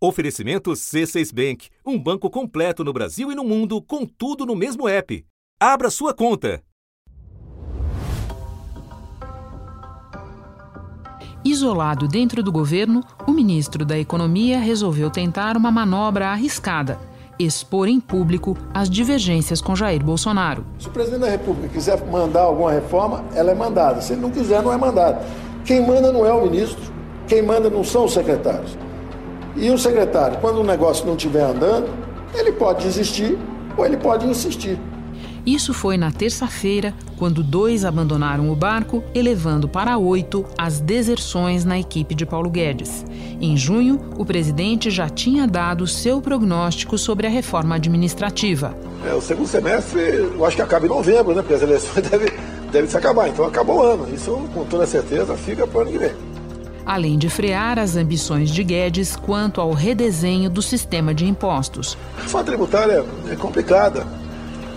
Oferecimento C6 Bank, um banco completo no Brasil e no mundo, com tudo no mesmo app. Abra sua conta. Isolado dentro do governo, o ministro da Economia resolveu tentar uma manobra arriscada: expor em público as divergências com Jair Bolsonaro. Se o presidente da República quiser mandar alguma reforma, ela é mandada. Se ele não quiser, não é mandada. Quem manda não é o ministro, quem manda não são os secretários. E o secretário, quando o negócio não estiver andando, ele pode desistir ou ele pode insistir. Isso foi na terça-feira, quando dois abandonaram o barco, elevando para oito as deserções na equipe de Paulo Guedes. Em junho, o presidente já tinha dado seu prognóstico sobre a reforma administrativa. É, o segundo semestre, eu acho que acaba em novembro, né? Porque as eleições devem, devem se acabar. Então acabou o ano. Isso, com toda certeza, fica para o ano que vem além de frear as ambições de Guedes quanto ao redesenho do sistema de impostos. A reforma tributária é complicada,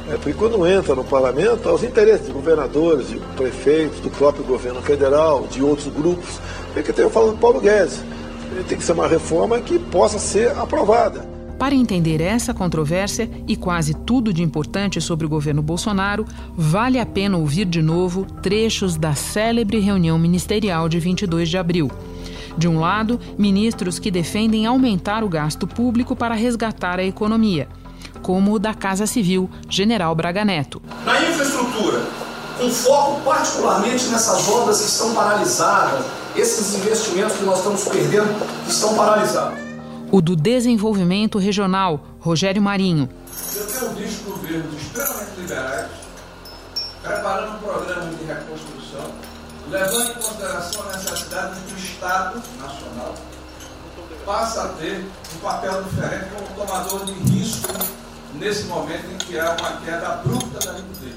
é, porque quando entra no parlamento, os interesses de governadores, de prefeitos, do próprio governo federal, de outros grupos, é que eu falando Paulo Guedes. Tem que ser uma reforma que possa ser aprovada. Para entender essa controvérsia e quase tudo de importante sobre o governo Bolsonaro, vale a pena ouvir de novo trechos da célebre reunião ministerial de 22 de abril. De um lado, ministros que defendem aumentar o gasto público para resgatar a economia, como o da Casa Civil, General Braga Neto. Na infraestrutura, com foco particularmente nessas obras que estão paralisadas, esses investimentos que nós estamos perdendo, que estão paralisados o do Desenvolvimento Regional, Rogério Marinho. Eu tenho visto governos extremamente liberais preparando um programa de reconstrução, levando em consideração a necessidade de que o Estado Nacional passa a ter um papel diferente como tomador de risco nesse momento em que há uma queda abrupta da liquidez.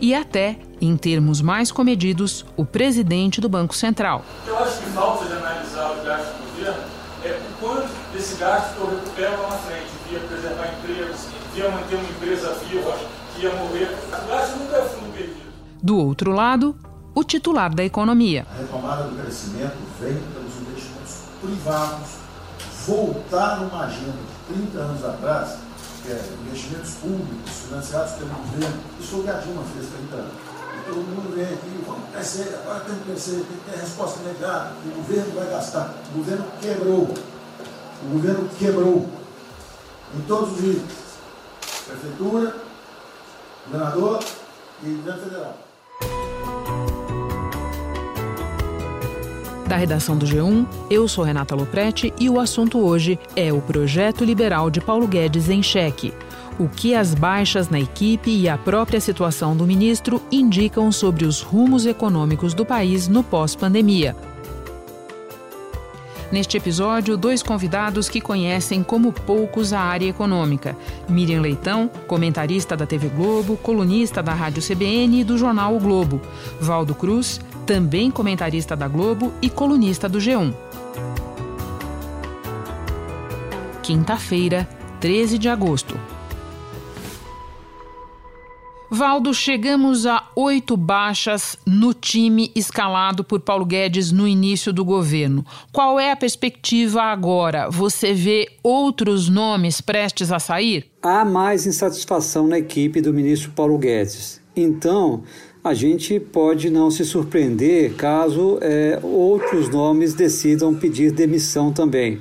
E até, em termos mais comedidos, o presidente do Banco Central. Eu acho que falta de analisar os gastos do governo é, o desse gasto que eu recupero lá na frente, via preservar empregos, via manter uma empresa viva, via morrer. O gasto nunca é fundo perdido. Do outro lado, o titular da economia. A retomada do crescimento vem pelos investimentos privados, voltar numa agenda de 30 anos atrás, que é investimentos públicos financiados pelo governo. Isso foi o que a Dilma fez 30 anos todo mundo vem aqui, vamos crescer, agora tem que crescer, tem que ter resposta imediata, o governo vai gastar. O governo quebrou. O governo quebrou. Em todos os níveis. Prefeitura, governador e governo federal. Da redação do G1, eu sou Renata Loprete e o assunto hoje é o projeto liberal de Paulo Guedes em cheque o que as baixas na equipe e a própria situação do ministro indicam sobre os rumos econômicos do país no pós-pandemia. Neste episódio, dois convidados que conhecem como poucos a área econômica. Miriam Leitão, comentarista da TV Globo, colunista da Rádio CBN e do jornal O Globo. Valdo Cruz, também comentarista da Globo e colunista do G1. Quinta-feira, 13 de agosto. Valdo, chegamos a oito baixas no time escalado por Paulo Guedes no início do governo. Qual é a perspectiva agora? Você vê outros nomes prestes a sair? Há mais insatisfação na equipe do ministro Paulo Guedes. Então, a gente pode não se surpreender caso é, outros nomes decidam pedir demissão também.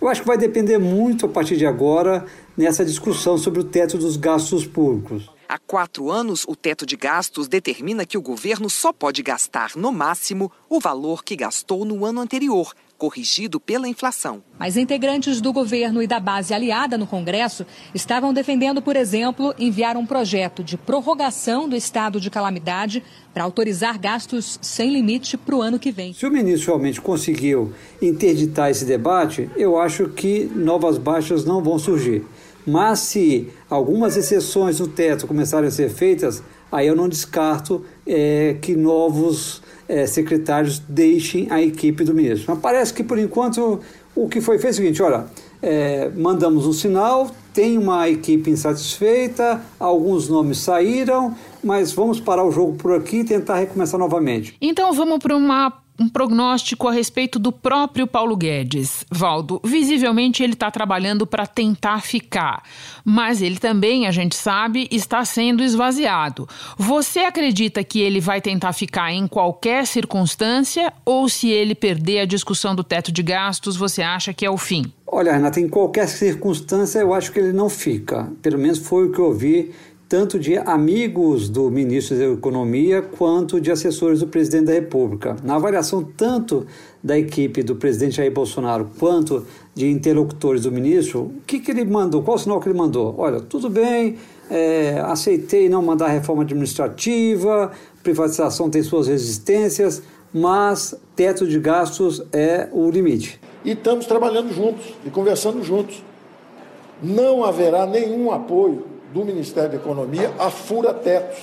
Eu acho que vai depender muito a partir de agora nessa discussão sobre o teto dos gastos públicos. Há quatro anos, o teto de gastos determina que o governo só pode gastar, no máximo, o valor que gastou no ano anterior, corrigido pela inflação. Mas integrantes do governo e da base aliada no Congresso estavam defendendo, por exemplo, enviar um projeto de prorrogação do estado de calamidade para autorizar gastos sem limite para o ano que vem. Se o ministro realmente conseguiu interditar esse debate, eu acho que novas baixas não vão surgir. Mas se algumas exceções no teto começarem a ser feitas, aí eu não descarto é, que novos é, secretários deixem a equipe do ministro. Mas parece que por enquanto o que foi feito é o seguinte: olha, é, mandamos um sinal, tem uma equipe insatisfeita, alguns nomes saíram, mas vamos parar o jogo por aqui e tentar recomeçar novamente. Então vamos para uma um prognóstico a respeito do próprio Paulo Guedes. Valdo, visivelmente ele está trabalhando para tentar ficar, mas ele também, a gente sabe, está sendo esvaziado. Você acredita que ele vai tentar ficar em qualquer circunstância ou se ele perder a discussão do teto de gastos, você acha que é o fim? Olha, Renata, em qualquer circunstância eu acho que ele não fica. Pelo menos foi o que eu vi tanto de amigos do ministro da Economia quanto de assessores do presidente da República. Na avaliação tanto da equipe do presidente Jair Bolsonaro quanto de interlocutores do ministro, o que, que ele mandou? Qual o sinal que ele mandou? Olha, tudo bem, é, aceitei não mandar reforma administrativa, privatização tem suas resistências, mas teto de gastos é o limite. E estamos trabalhando juntos e conversando juntos. Não haverá nenhum apoio do Ministério da Economia a fura-tetos.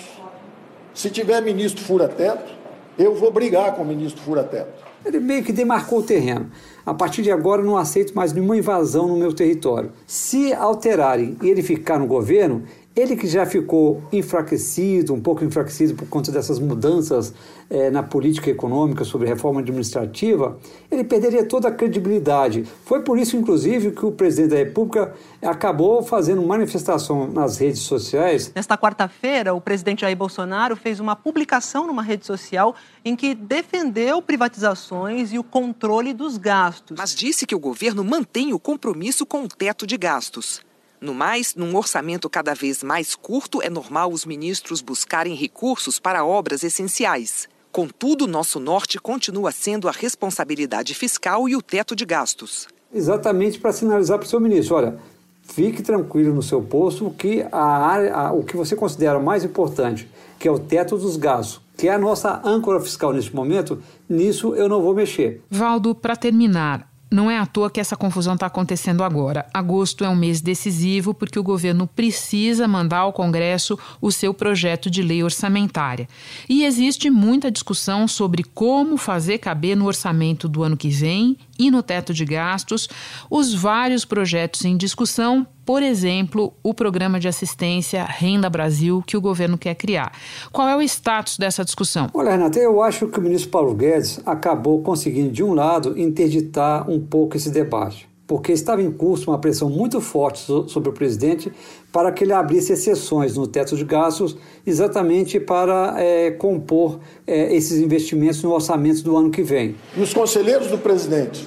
Se tiver ministro fura-teto, eu vou brigar com o ministro fura-teto. Ele meio que demarcou o terreno. A partir de agora, não aceito mais nenhuma invasão no meu território. Se alterarem e ele ficar no governo, ele que já ficou enfraquecido, um pouco enfraquecido por conta dessas mudanças eh, na política econômica sobre reforma administrativa, ele perderia toda a credibilidade. Foi por isso, inclusive, que o presidente da República acabou fazendo manifestação nas redes sociais. Nesta quarta-feira, o presidente Jair Bolsonaro fez uma publicação numa rede social em que defendeu privatizações e o controle dos gastos. Mas disse que o governo mantém o compromisso com o teto de gastos. No mais, num orçamento cada vez mais curto, é normal os ministros buscarem recursos para obras essenciais. Contudo, nosso norte continua sendo a responsabilidade fiscal e o teto de gastos. Exatamente para sinalizar para o seu ministro: olha, fique tranquilo no seu posto que a área, a, o que você considera mais importante, que é o teto dos gastos, que é a nossa âncora fiscal neste momento, nisso eu não vou mexer. Valdo, para terminar, não é à toa que essa confusão está acontecendo agora. Agosto é um mês decisivo porque o governo precisa mandar ao Congresso o seu projeto de lei orçamentária. E existe muita discussão sobre como fazer caber no orçamento do ano que vem e no teto de gastos os vários projetos em discussão, por exemplo, o programa de assistência Renda Brasil que o governo quer criar. Qual é o status dessa discussão? Olha, Renata, eu acho que o ministro Paulo Guedes acabou conseguindo, de um lado, interditar um pouco esse debate porque estava em curso uma pressão muito forte sobre o presidente para que ele abrisse exceções no teto de gastos, exatamente para é, compor é, esses investimentos no orçamento do ano que vem. E os conselheiros do presidente,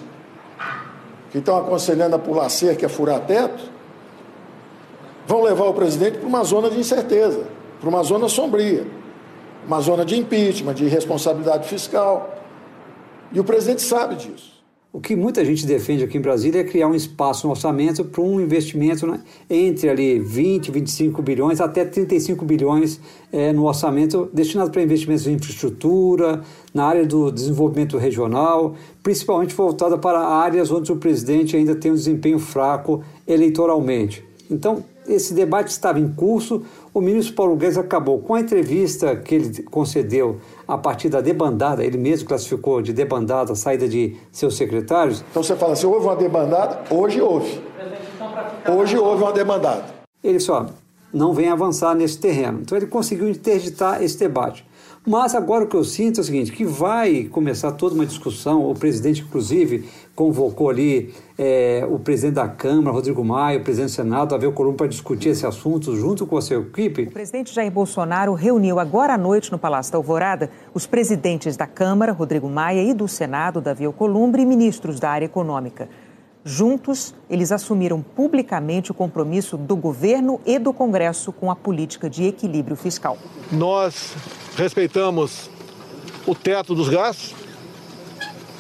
que estão aconselhando a pular cerca, a furar teto, vão levar o presidente para uma zona de incerteza, para uma zona sombria, uma zona de impeachment, de irresponsabilidade fiscal. E o presidente sabe disso. O que muita gente defende aqui em Brasília é criar um espaço no orçamento para um investimento né, entre ali 20, 25 bilhões até 35 bilhões é, no orçamento destinado para investimentos em infraestrutura, na área do desenvolvimento regional, principalmente voltada para áreas onde o presidente ainda tem um desempenho fraco eleitoralmente. Então, esse debate estava em curso. O ministro Paulo Guedes acabou com a entrevista que ele concedeu a partir da debandada, ele mesmo classificou de debandada a saída de seus secretários. Então você fala assim: houve uma debandada? Hoje houve. Hoje houve uma debandada. Ele só não vem avançar nesse terreno. Então ele conseguiu interditar esse debate. Mas agora o que eu sinto é o seguinte, que vai começar toda uma discussão, o presidente inclusive convocou ali é, o presidente da Câmara, Rodrigo Maia, o presidente do Senado, a ver o Columbo para discutir esse assunto junto com a sua equipe. O presidente Jair Bolsonaro reuniu agora à noite no Palácio da Alvorada os presidentes da Câmara, Rodrigo Maia, e do Senado, Davi Alcolumbre, e ministros da área econômica. Juntos, eles assumiram publicamente o compromisso do governo e do Congresso com a política de equilíbrio fiscal. Nós respeitamos o teto dos gastos,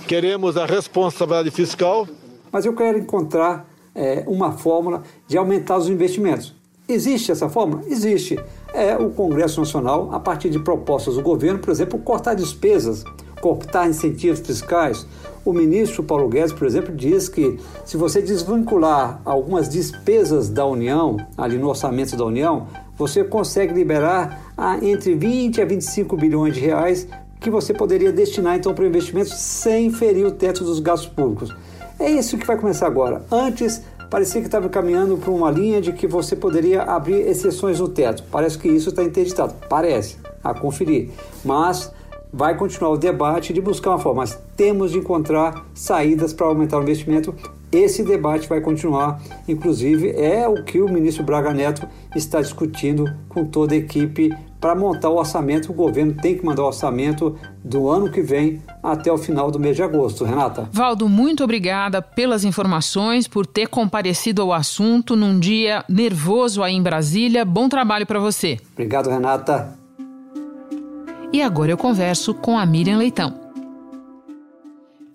queremos a responsabilidade fiscal. Mas eu quero encontrar é, uma fórmula de aumentar os investimentos. Existe essa fórmula? Existe. É o Congresso Nacional, a partir de propostas do governo, por exemplo, cortar despesas, cortar incentivos fiscais. O ministro Paulo Guedes, por exemplo, diz que se você desvincular algumas despesas da União, ali no orçamento da União, você consegue liberar a, entre 20 a 25 bilhões de reais que você poderia destinar então para investimentos sem ferir o teto dos gastos públicos. É isso que vai começar agora. Antes parecia que estava caminhando para uma linha de que você poderia abrir exceções no teto. Parece que isso está interditado. Parece, a conferir. Mas vai continuar o debate de buscar uma forma, mas temos de encontrar saídas para aumentar o investimento. Esse debate vai continuar, inclusive é o que o ministro Braga Neto está discutindo com toda a equipe para montar o orçamento. O governo tem que mandar o orçamento do ano que vem até o final do mês de agosto. Renata. Valdo, muito obrigada pelas informações, por ter comparecido ao assunto num dia nervoso aí em Brasília. Bom trabalho para você. Obrigado, Renata. E agora eu converso com a Miriam Leitão.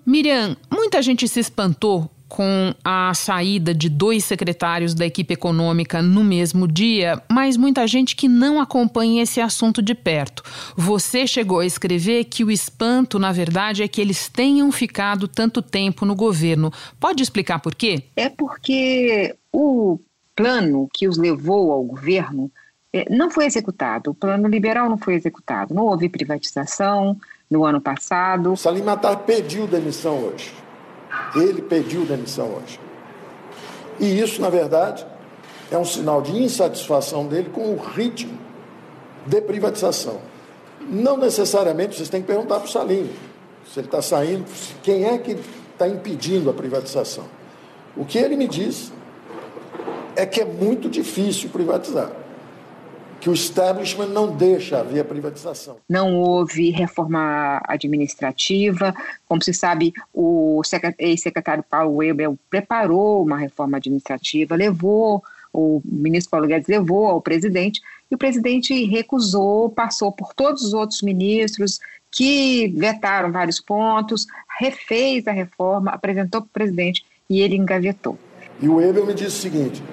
Miriam, muita gente se espantou com a saída de dois secretários da equipe econômica no mesmo dia, mas muita gente que não acompanha esse assunto de perto. Você chegou a escrever que o espanto, na verdade, é que eles tenham ficado tanto tempo no governo. Pode explicar por quê? É porque o plano que os levou ao governo eh, não foi executado. O plano liberal não foi executado. Não houve privatização no ano passado. Salim Matar pediu demissão hoje. Ele pediu demissão hoje. E isso, na verdade, é um sinal de insatisfação dele com o ritmo de privatização. Não necessariamente vocês têm que perguntar para o Salim se ele está saindo, quem é que está impedindo a privatização. O que ele me diz é que é muito difícil privatizar que o establishment não deixa haver privatização. Não houve reforma administrativa. Como se sabe, o ex-secretário Paulo Weber preparou uma reforma administrativa, levou, o ministro Paulo Guedes levou ao presidente, e o presidente recusou, passou por todos os outros ministros que vetaram vários pontos, refez a reforma, apresentou para o presidente e ele engavetou. E o Weber me disse o seguinte: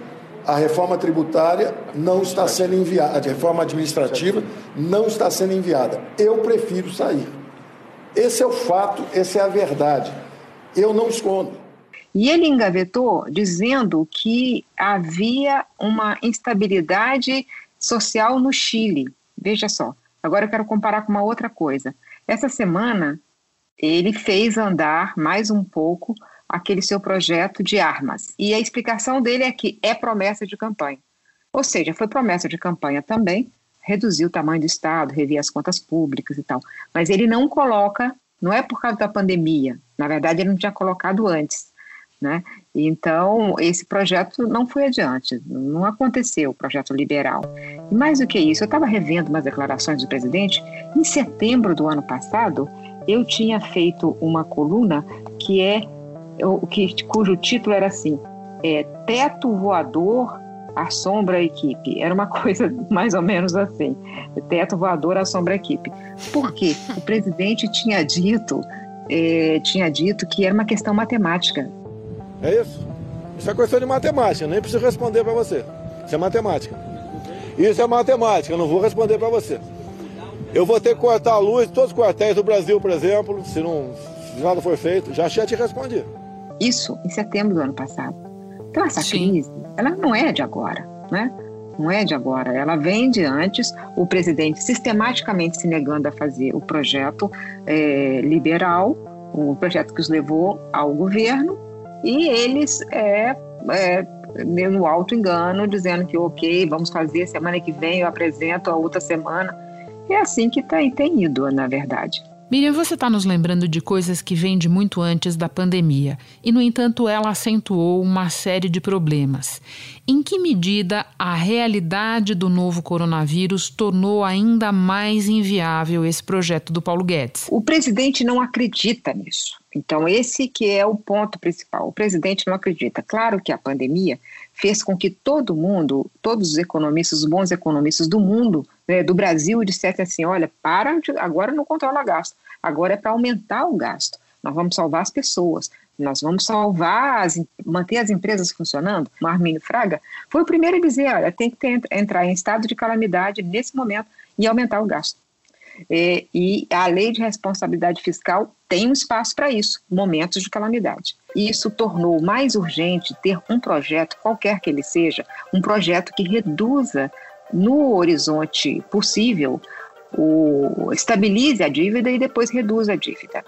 a reforma tributária não está sendo enviada, a reforma administrativa não está sendo enviada. Eu prefiro sair. Esse é o fato, essa é a verdade. Eu não escondo. E ele engavetou dizendo que havia uma instabilidade social no Chile. Veja só, agora eu quero comparar com uma outra coisa. Essa semana, ele fez andar mais um pouco aquele seu projeto de armas. E a explicação dele é que é promessa de campanha. Ou seja, foi promessa de campanha também, reduzir o tamanho do Estado, rever as contas públicas e tal. Mas ele não coloca, não é por causa da pandemia, na verdade ele não tinha colocado antes. Né? Então, esse projeto não foi adiante, não aconteceu o projeto liberal. E mais do que isso, eu estava revendo umas declarações do presidente. Em setembro do ano passado, eu tinha feito uma coluna que é o que, cujo título era assim: é, Teto Voador assombra a equipe. Era uma coisa mais ou menos assim: Teto Voador assombra a equipe. Por quê? O presidente tinha dito, é, tinha dito que era uma questão matemática. É isso? Isso é questão de matemática, nem preciso responder para você. Isso é matemática. Isso é matemática, não vou responder para você. Eu vou ter que cortar a luz todos os quartéis do Brasil, por exemplo, se, não, se nada for feito. Já tinha te respondi. Isso em setembro do ano passado. Então, essa Sim. crise, ela não é de agora, né? Não é de agora, ela vem de antes, o presidente sistematicamente se negando a fazer o projeto é, liberal, o projeto que os levou ao governo, e eles é, é, no alto engano, dizendo que ok, vamos fazer semana que vem, eu apresento a outra semana. É assim que tá, tem ido, na verdade. Miriam, você está nos lembrando de coisas que vêm de muito antes da pandemia, e, no entanto, ela acentuou uma série de problemas. Em que medida a realidade do novo coronavírus tornou ainda mais inviável esse projeto do Paulo Guedes? O presidente não acredita nisso. Então, esse que é o ponto principal. O presidente não acredita. Claro que a pandemia fez com que todo mundo, todos os economistas, os bons economistas do mundo, né, do Brasil, dissessem assim: olha, para, agora não controla gasto, agora é para aumentar o gasto. Nós vamos salvar as pessoas, nós vamos salvar, as, manter as empresas funcionando. O Armínio Fraga foi o primeiro a dizer: olha, tem que ter, entrar em estado de calamidade nesse momento e aumentar o gasto. É, e a lei de responsabilidade fiscal tem um espaço para isso, momentos de calamidade. E isso tornou mais urgente ter um projeto, qualquer que ele seja, um projeto que reduza no horizonte possível, o, estabilize a dívida e depois reduza a dívida.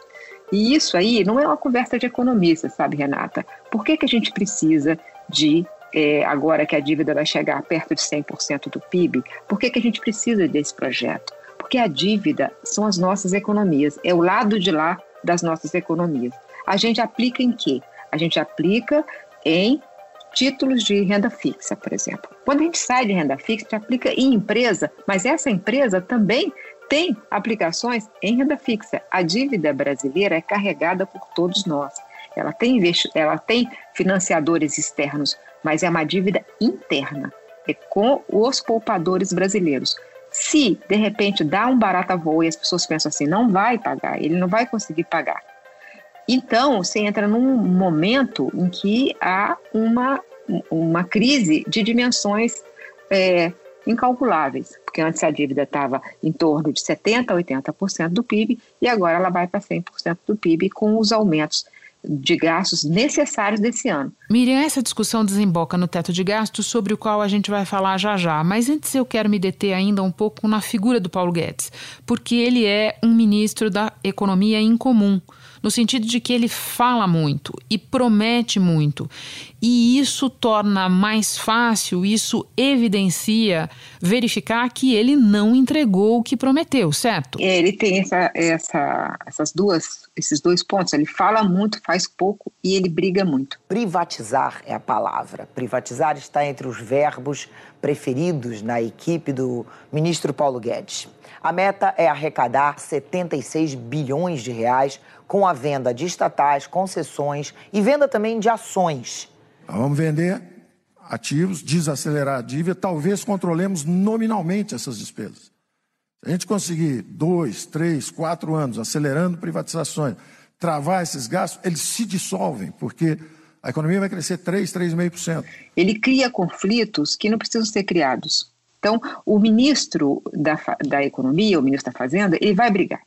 E isso aí não é uma conversa de economista, sabe, Renata? Por que, que a gente precisa de, é, agora que a dívida vai chegar perto de 100% do PIB, por que, que a gente precisa desse projeto? Porque a dívida são as nossas economias, é o lado de lá das nossas economias. A gente aplica em quê? A gente aplica em títulos de renda fixa, por exemplo. Quando a gente sai de renda fixa, a gente aplica em empresa, mas essa empresa também tem aplicações em renda fixa. A dívida brasileira é carregada por todos nós. Ela tem, ela tem financiadores externos, mas é uma dívida interna. É com os poupadores brasileiros. Se, de repente, dá um barata voo e as pessoas pensam assim, não vai pagar, ele não vai conseguir pagar. Então, você entra num momento em que há uma, uma crise de dimensões é, incalculáveis, porque antes a dívida estava em torno de 70% a 80% do PIB e agora ela vai para 100% do PIB com os aumentos de gastos necessários desse ano. Miriam, essa discussão desemboca no teto de gastos, sobre o qual a gente vai falar já já. Mas antes eu quero me deter ainda um pouco na figura do Paulo Guedes, porque ele é um ministro da economia incomum no sentido de que ele fala muito e promete muito. E isso torna mais fácil, isso evidencia verificar que ele não entregou o que prometeu, certo? É, ele tem essa, essa, essas duas, esses dois pontos. Ele fala muito, faz pouco e ele briga muito. Privatizar é a palavra. Privatizar está entre os verbos preferidos na equipe do ministro Paulo Guedes. A meta é arrecadar 76 bilhões de reais com a venda de estatais, concessões e venda também de ações. Vamos vender ativos, desacelerar a dívida, talvez controlemos nominalmente essas despesas. Se a gente conseguir dois, três, quatro anos acelerando privatizações, travar esses gastos, eles se dissolvem, porque a economia vai crescer 3, 3,5%. Ele cria conflitos que não precisam ser criados. Então, o ministro da, da Economia, o ministro da Fazenda, ele vai brigar.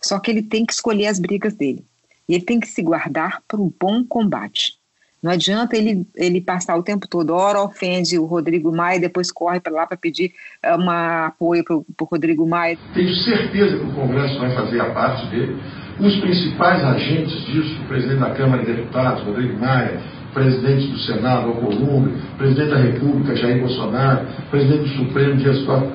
Só que ele tem que escolher as brigas dele. E ele tem que se guardar para um bom combate. Não adianta ele, ele passar o tempo todo, ora ofende o Rodrigo Maia e depois corre para lá para pedir eh, um apoio para o Rodrigo Maia. Tenho certeza que o Congresso vai fazer a parte dele. Os principais agentes disso, o presidente da Câmara de Deputados, Rodrigo Maia, presidente do Senado, Alcolumbre, presidente da República, Jair Bolsonaro, presidente do Supremo, Dias Toffoli,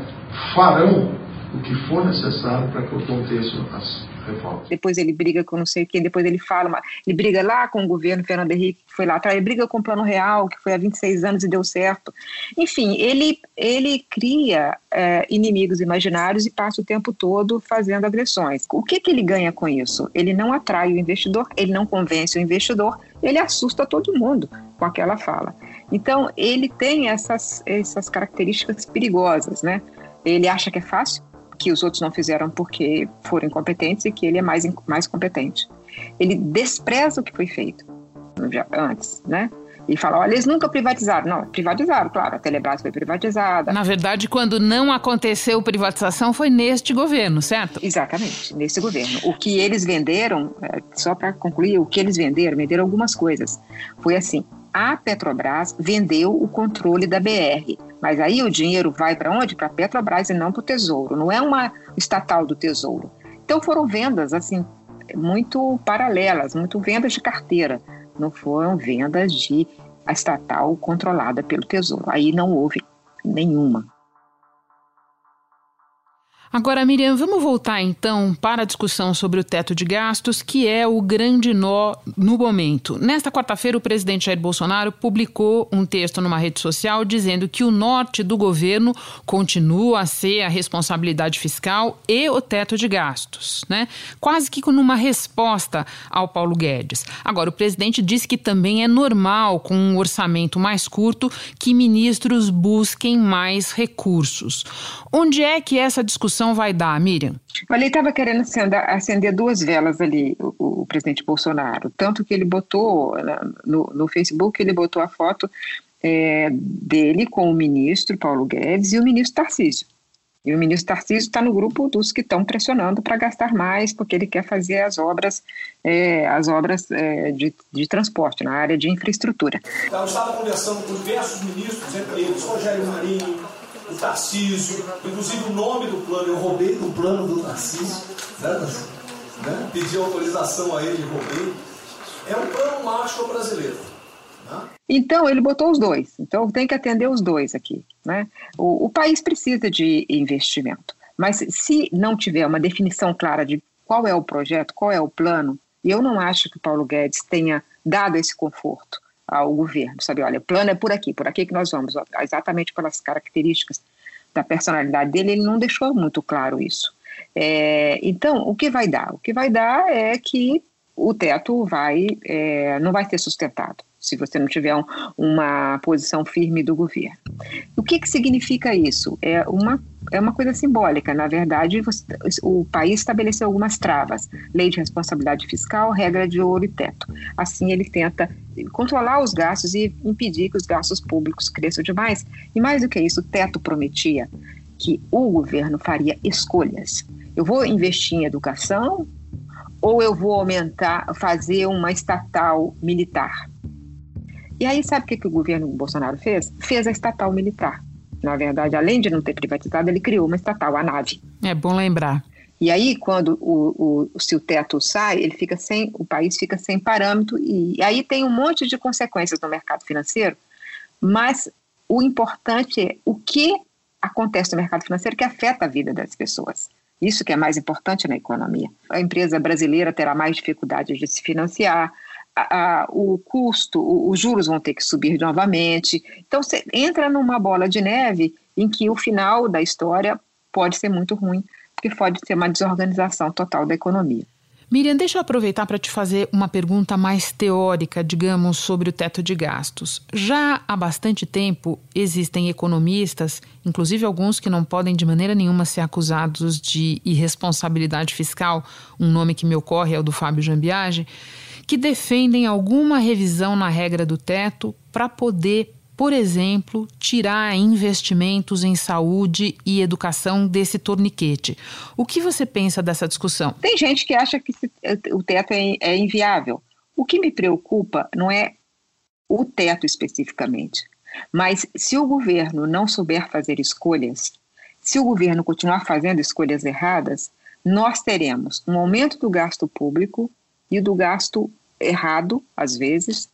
farão o que for necessário para que aconteçam as reformas. Depois ele briga com não sei quem, depois ele fala, ele briga lá com o governo Fernando Henrique, que foi lá atrás, ele briga com o Plano Real, que foi há 26 anos e deu certo. Enfim, ele, ele cria é, inimigos imaginários e passa o tempo todo fazendo agressões. O que, que ele ganha com isso? Ele não atrai o investidor, ele não convence o investidor, ele assusta todo mundo com aquela fala. Então, ele tem essas, essas características perigosas, né? Ele acha que é fácil, que os outros não fizeram porque foram incompetentes e que ele é mais, mais competente. Ele despreza o que foi feito antes, né? E fala, olha, eles nunca privatizaram. Não, privatizaram, claro, a Telebrás foi privatizada. Na verdade, quando não aconteceu privatização foi neste governo, certo? Exatamente, nesse governo. O que eles venderam, é, só para concluir, o que eles venderam, venderam algumas coisas. Foi assim, a Petrobras vendeu o controle da BR. Mas aí o dinheiro vai para onde? Para a Petrobras e não para o Tesouro. Não é uma estatal do Tesouro. Então foram vendas assim muito paralelas, muito vendas de carteira. Não foram vendas de a estatal controlada pelo Tesouro. Aí não houve nenhuma. Agora, Miriam, vamos voltar então para a discussão sobre o teto de gastos, que é o grande nó no momento. Nesta quarta-feira, o presidente Jair Bolsonaro publicou um texto numa rede social dizendo que o norte do governo continua a ser a responsabilidade fiscal e o teto de gastos, né? Quase que numa resposta ao Paulo Guedes. Agora, o presidente disse que também é normal, com um orçamento mais curto, que ministros busquem mais recursos. Onde é que essa discussão vai dar, Miriam? Olha, ele estava querendo acender, acender, duas velas ali, o, o, presidente Bolsonaro. Tanto que ele botou no, no Facebook, ele botou a foto é, dele com o ministro Paulo Guedes e o ministro Tarcísio. E o ministro Tarcísio está no grupo dos que estão pressionando para gastar mais, porque ele quer fazer as obras, é, as obras é, de, de, transporte, na área de infraestrutura. Então, eu estava conversando com diversos ministros, entre eles Rogério Marinho, o Tarcísio, inclusive o nome do plano, eu roubei do plano do Tarcísio, né? né? pedi autorização a ele e roubei. É um plano Marshall brasileiro. Né? Então, ele botou os dois. Então, tem que atender os dois aqui. Né? O, o país precisa de investimento. Mas se não tiver uma definição clara de qual é o projeto, qual é o plano, eu não acho que o Paulo Guedes tenha dado esse conforto ao governo, sabe? Olha, o plano é por aqui, por aqui que nós vamos, exatamente pelas características da personalidade dele, ele não deixou muito claro isso. É, então, o que vai dar? O que vai dar é que o teto vai, é, não vai ser sustentado se você não tiver um, uma posição firme do governo. O que, que significa isso? É uma, é uma coisa simbólica. Na verdade, você, o país estabeleceu algumas travas: lei de responsabilidade fiscal, regra de ouro e teto. Assim, ele tenta controlar os gastos e impedir que os gastos públicos cresçam demais. E mais do que isso, o teto prometia que o governo faria escolhas. Eu vou investir em educação ou eu vou aumentar, fazer uma estatal militar? E aí, sabe o que, que o governo Bolsonaro fez? Fez a estatal militar. Na verdade, além de não ter privatizado, ele criou uma estatal, a nave. É bom lembrar. E aí, quando o, o, se o teto sai, ele fica sem, o país fica sem parâmetro, e, e aí tem um monte de consequências no mercado financeiro, mas o importante é o que acontece no mercado financeiro que afeta a vida das pessoas. Isso que é mais importante na economia. A empresa brasileira terá mais dificuldade de se financiar, a, o custo, os juros vão ter que subir novamente. Então, você entra numa bola de neve em que o final da história pode ser muito ruim, porque pode ser uma desorganização total da economia. Miriam, deixa eu aproveitar para te fazer uma pergunta mais teórica, digamos, sobre o teto de gastos. Já há bastante tempo existem economistas, inclusive alguns que não podem de maneira nenhuma ser acusados de irresponsabilidade fiscal, um nome que me ocorre é o do Fábio Jambiage, que defendem alguma revisão na regra do teto para poder, por exemplo, tirar investimentos em saúde e educação desse torniquete. O que você pensa dessa discussão? Tem gente que acha que o teto é, é inviável. O que me preocupa não é o teto especificamente, mas se o governo não souber fazer escolhas, se o governo continuar fazendo escolhas erradas, nós teremos um aumento do gasto público e do gasto errado, às vezes.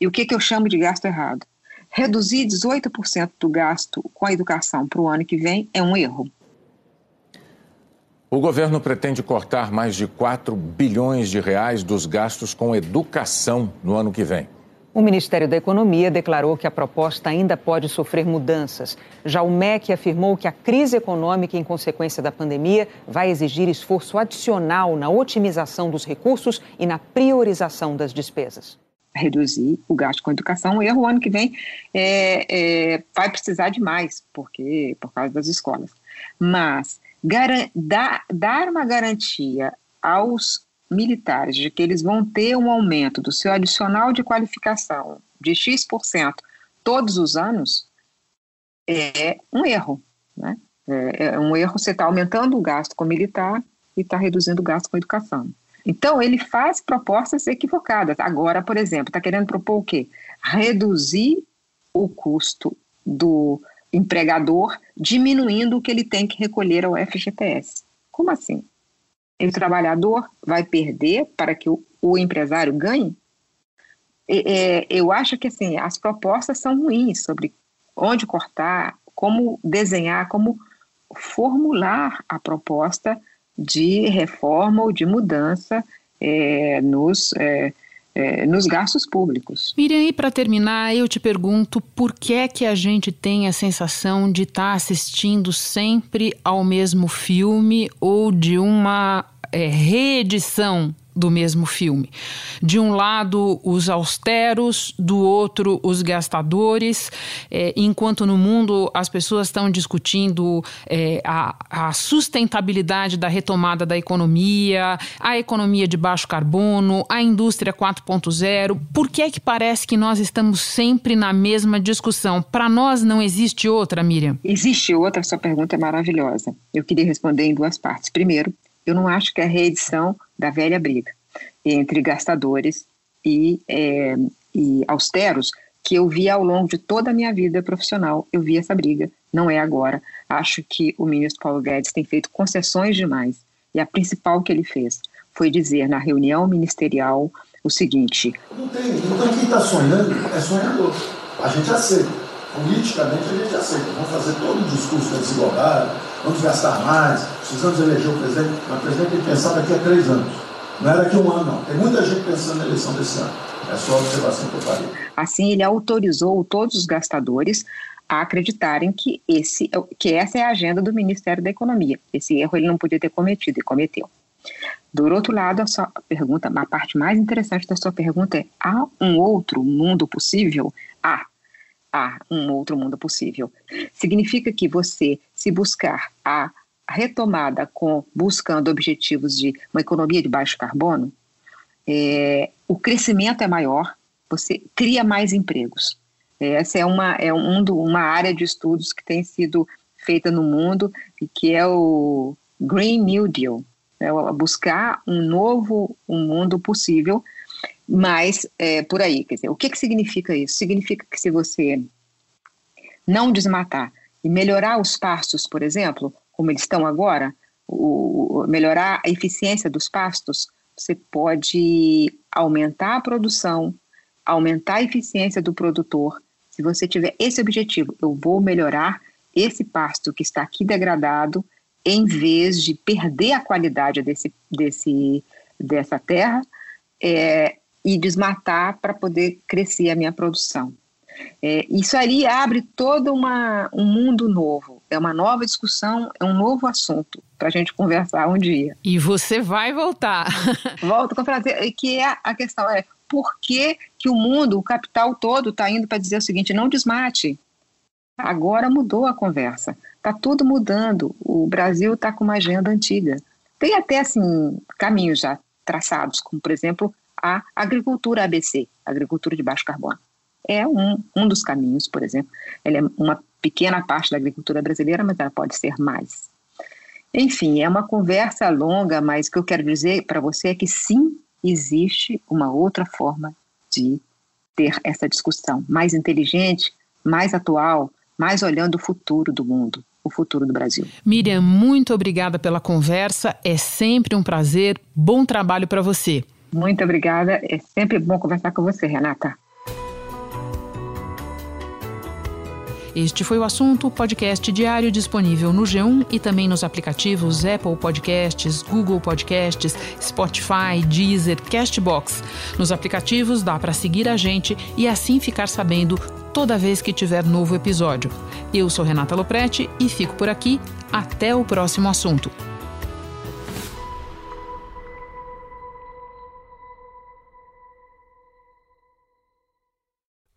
E o que, que eu chamo de gasto errado? Reduzir 18% do gasto com a educação para o ano que vem é um erro. O governo pretende cortar mais de 4 bilhões de reais dos gastos com educação no ano que vem. O Ministério da Economia declarou que a proposta ainda pode sofrer mudanças. Já o MEC afirmou que a crise econômica em consequência da pandemia vai exigir esforço adicional na otimização dos recursos e na priorização das despesas. Reduzir o gasto com educação, o erro o ano que vem é, é, vai precisar de mais, porque, por causa das escolas. Mas dar, dar uma garantia aos militares de que eles vão ter um aumento do seu adicional de qualificação de X% todos os anos, é um erro. Né? É, é um erro você está aumentando o gasto com militar e está reduzindo o gasto com educação. Então, ele faz propostas equivocadas. Agora, por exemplo, está querendo propor o quê? Reduzir o custo do empregador, diminuindo o que ele tem que recolher ao FGTS. Como assim? O trabalhador vai perder para que o, o empresário ganhe? É, eu acho que assim as propostas são ruins sobre onde cortar, como desenhar, como formular a proposta de reforma ou de mudança é, nos, é, é, nos gastos públicos. Miriam, e para terminar, eu te pergunto por que é que a gente tem a sensação de estar tá assistindo sempre ao mesmo filme ou de uma é, reedição do mesmo filme. De um lado, os austeros, do outro, os gastadores, é, enquanto no mundo as pessoas estão discutindo é, a, a, sustentabilidade da retomada da economia, a economia de baixo carbono, a indústria 4.0. Por que é que parece que nós estamos sempre na mesma discussão? Para nós não existe outra, Miriam? Existe outra, sua pergunta é maravilhosa. Eu queria responder em duas partes. Primeiro, eu não acho que a reedição da velha briga entre gastadores e, é, e austeros que eu vi ao longo de toda a minha vida profissional. Eu vi essa briga, não é agora. Acho que o ministro Paulo Guedes tem feito concessões demais. E a principal que ele fez foi dizer na reunião ministerial o seguinte: Não tem, então quem está sonhando é sonhador. A gente aceita. Politicamente a gente aceita, vamos fazer todo o discurso da desigualdade, vamos gastar mais, precisamos eleger o presidente, mas o presidente tem que pensar daqui a três anos. Não é daqui a um ano, não. Tem muita gente pensando na eleição desse ano. É só a observação que eu falei. Assim, ele autorizou todos os gastadores a acreditarem que, esse, que essa é a agenda do Ministério da Economia. Esse erro ele não podia ter cometido e cometeu. Do outro lado, a sua pergunta, a parte mais interessante da sua pergunta é: há um outro mundo possível? Há. Há um outro mundo possível. Significa que você, se buscar a retomada com buscando objetivos de uma economia de baixo carbono, é, o crescimento é maior, você cria mais empregos. Essa é uma, é um, uma área de estudos que tem sido feita no mundo e que é o Green New Deal, é buscar um novo um mundo possível, mas é, por aí, quer dizer, o que, que significa isso? Significa que se você não desmatar e melhorar os pastos, por exemplo, como eles estão agora, o, melhorar a eficiência dos pastos, você pode aumentar a produção, aumentar a eficiência do produtor. Se você tiver esse objetivo, eu vou melhorar esse pasto que está aqui degradado, em vez de perder a qualidade desse, desse, dessa terra é, e desmatar para poder crescer a minha produção. É, isso ali abre todo uma, um mundo novo, é uma nova discussão, é um novo assunto para a gente conversar um dia. E você vai voltar. Volto com prazer, que é a questão é por que, que o mundo, o capital todo está indo para dizer o seguinte, não desmate. Agora mudou a conversa. Está tudo mudando. O Brasil está com uma agenda antiga. Tem até assim caminhos já traçados, como por exemplo a agricultura ABC, agricultura de baixo carbono. É um, um dos caminhos, por exemplo. Ela é uma pequena parte da agricultura brasileira, mas ela pode ser mais. Enfim, é uma conversa longa, mas o que eu quero dizer para você é que sim, existe uma outra forma de ter essa discussão mais inteligente, mais atual, mais olhando o futuro do mundo o futuro do Brasil. Miriam, muito obrigada pela conversa. É sempre um prazer. Bom trabalho para você. Muito obrigada. É sempre bom conversar com você, Renata. Este foi o assunto, podcast diário disponível no G1 e também nos aplicativos Apple Podcasts, Google Podcasts, Spotify, Deezer, Castbox. Nos aplicativos dá para seguir a gente e assim ficar sabendo toda vez que tiver novo episódio. Eu sou Renata Loprete e fico por aqui. Até o próximo assunto.